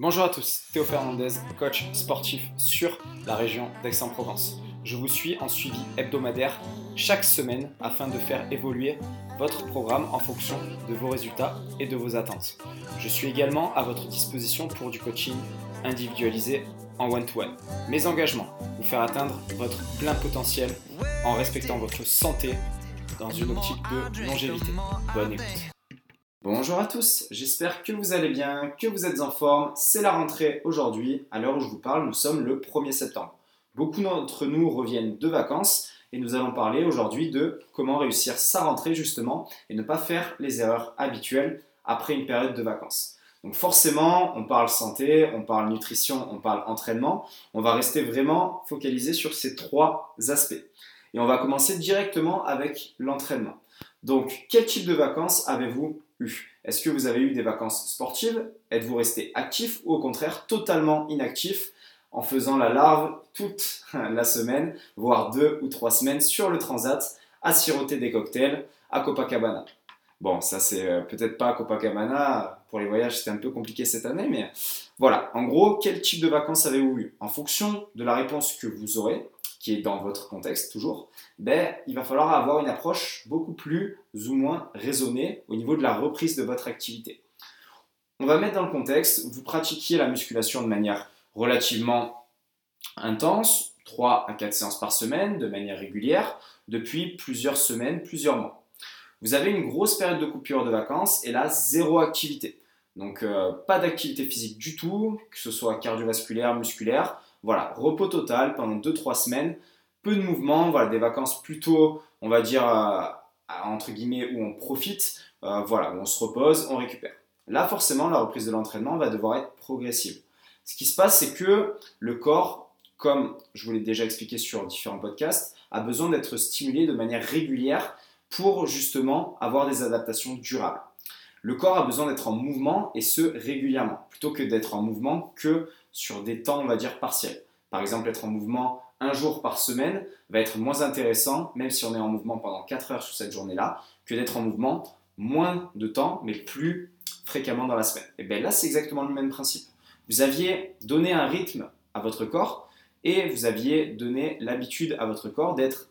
Bonjour à tous, Théo Fernandez, coach sportif sur la région d'Aix-en-Provence. Je vous suis en suivi hebdomadaire chaque semaine afin de faire évoluer votre programme en fonction de vos résultats et de vos attentes. Je suis également à votre disposition pour du coaching individualisé en one-to-one. Mes engagements, vous faire atteindre votre plein potentiel en respectant votre santé dans une optique de longévité. Bonne écoute. Bonjour à tous, j'espère que vous allez bien, que vous êtes en forme. C'est la rentrée aujourd'hui. À l'heure où je vous parle, nous sommes le 1er septembre. Beaucoup d'entre nous reviennent de vacances et nous allons parler aujourd'hui de comment réussir sa rentrée justement et ne pas faire les erreurs habituelles après une période de vacances. Donc forcément, on parle santé, on parle nutrition, on parle entraînement. On va rester vraiment focalisé sur ces trois aspects. Et on va commencer directement avec l'entraînement. Donc, quel type de vacances avez-vous Est-ce que vous avez eu des vacances sportives? Êtes-vous resté actif ou au contraire totalement inactif en faisant la larve toute la semaine, voire deux ou trois semaines sur le transat à siroter des cocktails à Copacabana? Bon, ça c'est euh, peut-être pas Copacabana, pour les voyages c'était un peu compliqué cette année, mais voilà, en gros, quel type de vacances avez-vous eu En fonction de la réponse que vous aurez, qui est dans votre contexte toujours, ben, il va falloir avoir une approche beaucoup plus ou moins raisonnée au niveau de la reprise de votre activité. On va mettre dans le contexte, vous pratiquiez la musculation de manière relativement intense, 3 à 4 séances par semaine, de manière régulière, depuis plusieurs semaines, plusieurs mois. Vous avez une grosse période de coupure de vacances et là, zéro activité. Donc, euh, pas d'activité physique du tout, que ce soit cardiovasculaire, musculaire. Voilà, repos total pendant 2-3 semaines, peu de mouvement, voilà, des vacances plutôt, on va dire, euh, entre guillemets, où on profite, euh, voilà, où on se repose, on récupère. Là, forcément, la reprise de l'entraînement va devoir être progressive. Ce qui se passe, c'est que le corps, comme je vous l'ai déjà expliqué sur différents podcasts, a besoin d'être stimulé de manière régulière pour justement avoir des adaptations durables. Le corps a besoin d'être en mouvement et ce régulièrement, plutôt que d'être en mouvement que sur des temps, on va dire, partiels. Par exemple, être en mouvement un jour par semaine va être moins intéressant, même si on est en mouvement pendant 4 heures sur cette journée-là, que d'être en mouvement moins de temps, mais plus fréquemment dans la semaine. Et bien là, c'est exactement le même principe. Vous aviez donné un rythme à votre corps et vous aviez donné l'habitude à votre corps d'être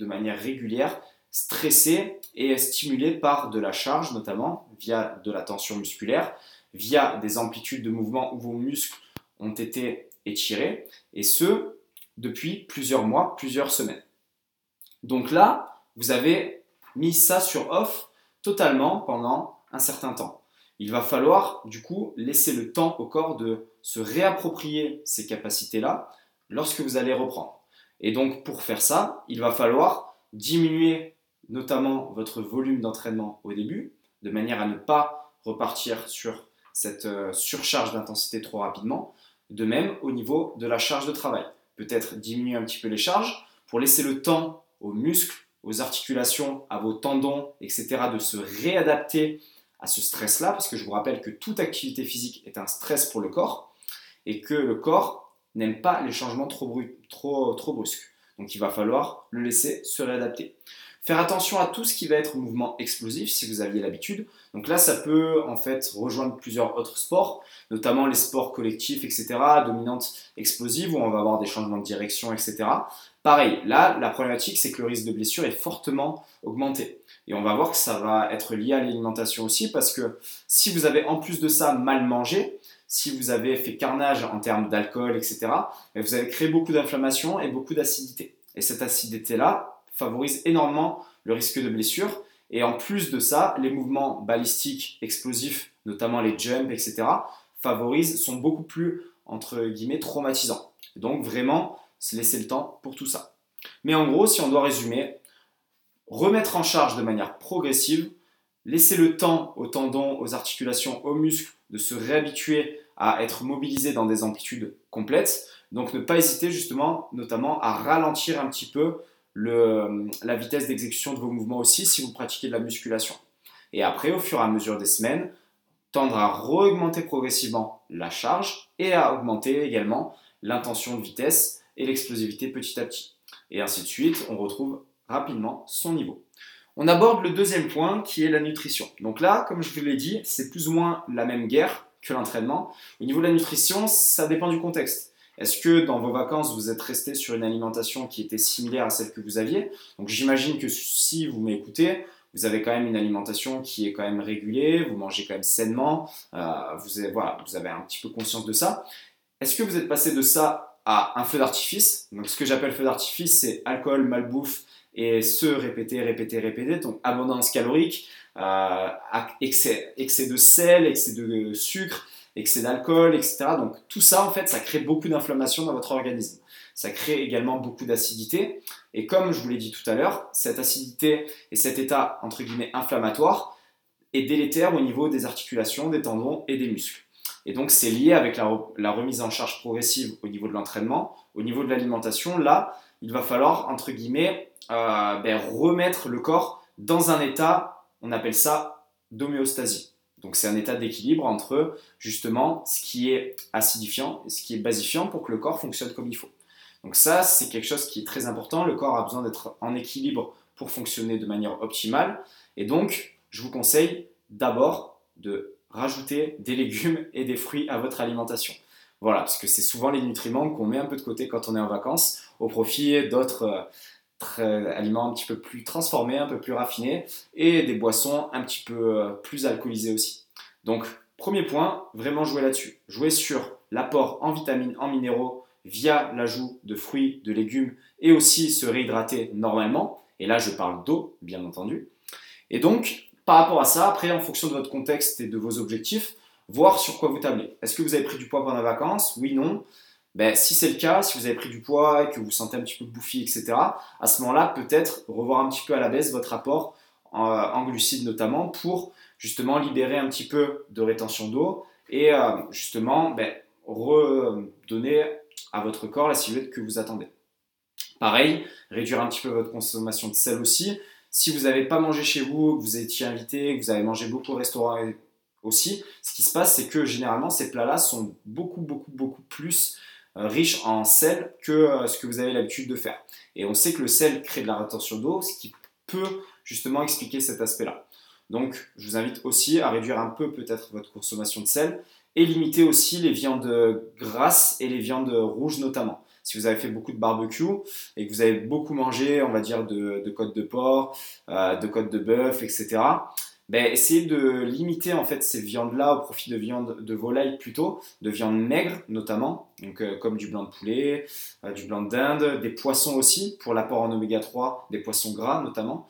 de manière régulière stressé et stimulé par de la charge, notamment via de la tension musculaire, via des amplitudes de mouvement où vos muscles ont été étirés, et ce, depuis plusieurs mois, plusieurs semaines. Donc là, vous avez mis ça sur off totalement pendant un certain temps il va falloir du coup laisser le temps au corps de se réapproprier ces capacités-là lorsque vous allez reprendre. Et donc pour faire ça, il va falloir diminuer notamment votre volume d'entraînement au début, de manière à ne pas repartir sur cette euh, surcharge d'intensité trop rapidement. De même au niveau de la charge de travail. Peut-être diminuer un petit peu les charges pour laisser le temps aux muscles, aux articulations, à vos tendons, etc. de se réadapter à ce stress-là, parce que je vous rappelle que toute activité physique est un stress pour le corps, et que le corps n'aime pas les changements trop, trop, trop brusques. Donc il va falloir le laisser se réadapter. Faire attention à tout ce qui va être mouvement explosif si vous aviez l'habitude. Donc là, ça peut en fait rejoindre plusieurs autres sports, notamment les sports collectifs, etc., dominantes explosives, où on va avoir des changements de direction, etc. Pareil, là, la problématique, c'est que le risque de blessure est fortement augmenté. Et on va voir que ça va être lié à l'alimentation aussi, parce que si vous avez en plus de ça mal mangé, si vous avez fait carnage en termes d'alcool, etc., ben, vous avez créé beaucoup d'inflammation et beaucoup d'acidité. Et cette acidité-là favorise énormément le risque de blessure. Et en plus de ça, les mouvements balistiques explosifs, notamment les jumps, etc., favorisent, sont beaucoup plus, entre guillemets, traumatisants. Donc vraiment, se laisser le temps pour tout ça. Mais en gros, si on doit résumer, remettre en charge de manière progressive, laisser le temps aux tendons, aux articulations, aux muscles de se réhabituer à être mobilisés dans des amplitudes complètes. Donc ne pas hésiter justement, notamment à ralentir un petit peu la vitesse d'exécution de vos mouvements aussi si vous pratiquez de la musculation. Et après, au fur et à mesure des semaines, tendre à augmenter progressivement la charge et à augmenter également l'intention de vitesse et l'explosivité petit à petit. Et ainsi de suite, on retrouve rapidement son niveau. On aborde le deuxième point qui est la nutrition. Donc là, comme je vous l'ai dit, c'est plus ou moins la même guerre que l'entraînement. Au niveau de la nutrition, ça dépend du contexte. Est-ce que dans vos vacances, vous êtes resté sur une alimentation qui était similaire à celle que vous aviez? Donc j'imagine que si vous m'écoutez, vous avez quand même une alimentation qui est quand même régulée, vous mangez quand même sainement, euh, vous, avez, vous avez un petit peu conscience de ça. Est-ce que vous êtes passé de ça à un feu d'artifice? Donc ce que j'appelle feu d'artifice, c'est alcool, malbouffe et se répéter, répéter, répéter, donc abondance calorique, euh, excès de sel, excès de sucre, excès d'alcool, etc. Donc tout ça, en fait, ça crée beaucoup d'inflammation dans votre organisme. Ça crée également beaucoup d'acidité. Et comme je vous l'ai dit tout à l'heure, cette acidité et cet état, entre guillemets, inflammatoire est délétère au niveau des articulations, des tendons et des muscles. Et donc c'est lié avec la, remise en charge progressive au niveau de l'entraînement, au niveau de l'alimentation. Là, il va falloir, entre guillemets, euh, ben, remettre le corps dans un état, on appelle ça d'homéostasie. Donc c'est un état d'équilibre entre justement ce qui est acidifiant et ce qui est basifiant pour que le corps fonctionne comme il faut. Donc ça, c'est quelque chose qui est très important. Le corps a besoin d'être en équilibre pour fonctionner de manière optimale. Et donc, je vous conseille d'abord de rajouter des légumes et des fruits à votre alimentation. Voilà, parce que c'est souvent les nutriments qu'on met un peu de côté quand on est en vacances, au profit d'autres aliments un petit peu plus transformés, un peu plus raffinés, et des boissons un petit peu euh, plus alcoolisées aussi. Donc, premier point, vraiment jouer là-dessus. Jouer sur l'apport en vitamines, en minéraux, via l'ajout de fruits, de légumes et aussi se réhydrater normalement. Et là, je parle d'eau, bien entendu. Et donc, par rapport à ça, après, en fonction de votre contexte et de vos objectifs, voir sur quoi vous tablez. Est-ce que vous avez pris du poids pendant les vacances? Oui, non. Ben, si c'est le cas, si vous avez pris du poids et que vous vous sentez un petit peu bouffi, etc., à ce moment-là, peut-être revoir un petit peu à la baisse votre apport en, en glucides notamment pour justement libérer un petit peu de rétention d'eau et euh, justement ben, redonner à votre corps la silhouette que vous attendez. Pareil, réduire un petit peu votre consommation de sel aussi. Si vous n'avez pas mangé chez vous, que vous étiez invité, que vous avez mangé beaucoup au restaurant aussi, ce qui se passe, c'est que généralement, ces plats-là sont beaucoup, beaucoup, beaucoup plus euh, riches en sel que euh, ce que vous avez l'habitude de faire. Et on sait que le sel crée de la rétention d'eau, ce qui peut justement expliquer cet aspect-là. Donc, je vous invite aussi à réduire un peu peut-être votre consommation de sel et limiter aussi les viandes grasses et les viandes rouges notamment. Si vous avez fait beaucoup de barbecue et que vous avez beaucoup mangé, on va dire, de, de côtes de porc, euh, de côtes de bœuf, etc., ben, essayez de limiter en fait ces viandes-là au profit de viande de volaille plutôt, de viande maigre notamment, donc, euh, comme du blanc de poulet, euh, du blanc de dinde, des poissons aussi pour l'apport en oméga 3, des poissons gras notamment,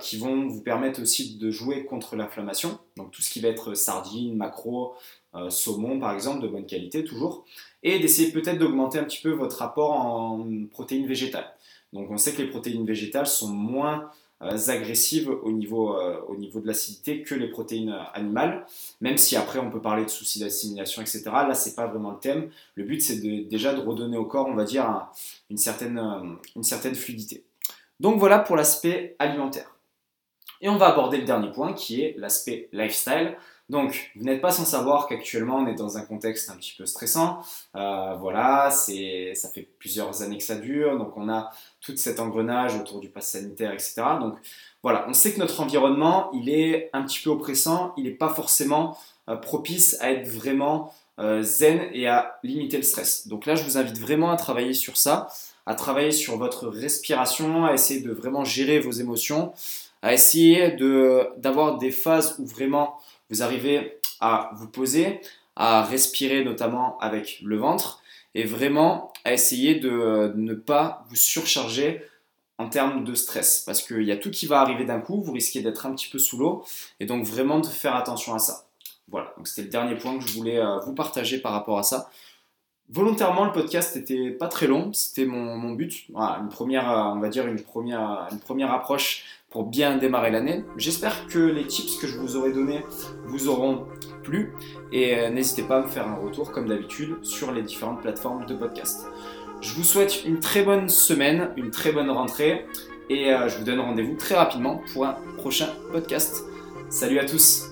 qui vont vous permettre aussi de jouer contre l'inflammation. Donc tout ce qui va être sardines, maquereau, euh, saumon par exemple, de bonne qualité toujours, et d'essayer peut-être d'augmenter un petit peu votre apport en protéines végétales. Donc on sait que les protéines végétales sont moins euh, agressives au niveau, euh, au niveau de l'acidité que les protéines animales, même si après on peut parler de soucis d'assimilation, etc. Là, c'est pas vraiment le thème. Le but, c'est déjà de redonner au corps, on va dire, une, certaine, une certaine fluidité. Donc voilà pour l'aspect alimentaire. Et on va aborder le dernier point qui est l'aspect lifestyle. Donc, vous n'êtes pas sans savoir qu'actuellement on est dans un contexte un petit peu stressant. Euh, voilà, c'est, ça fait plusieurs années que ça dure, donc on a tout cet engrenage autour du pass sanitaire, etc. Donc voilà, on sait que notre environnement, il est un petit peu oppressant, il n'est pas forcément euh, propice à être vraiment euh, zen et à limiter le stress. Donc là, je vous invite vraiment à travailler sur ça, à travailler sur votre respiration, à essayer de vraiment gérer vos émotions, à essayer de, d'avoir des phases où vraiment vous arrivez à vous poser, à respirer notamment avec le ventre et vraiment à essayer de ne pas vous surcharger en termes de stress parce qu'il y a tout qui va arriver d'un coup, vous risquez d'être un petit peu sous l'eau et donc vraiment de faire attention à ça. Voilà, donc c'était le dernier point que je voulais euh, vous partager par rapport à ça. Volontairement, le podcast n'était pas très long, c'était mon, but. Une première, euh, on va dire une première, une première approche pour bien démarrer l'année. J'espère que les tips que je vous aurai donnés vous auront plu et euh, n'hésitez pas à me faire un retour comme d'habitude sur les différentes plateformes de podcast. Je vous souhaite une très bonne semaine, une très bonne rentrée et euh, je vous donne rendez-vous très rapidement pour un prochain podcast. Salut à tous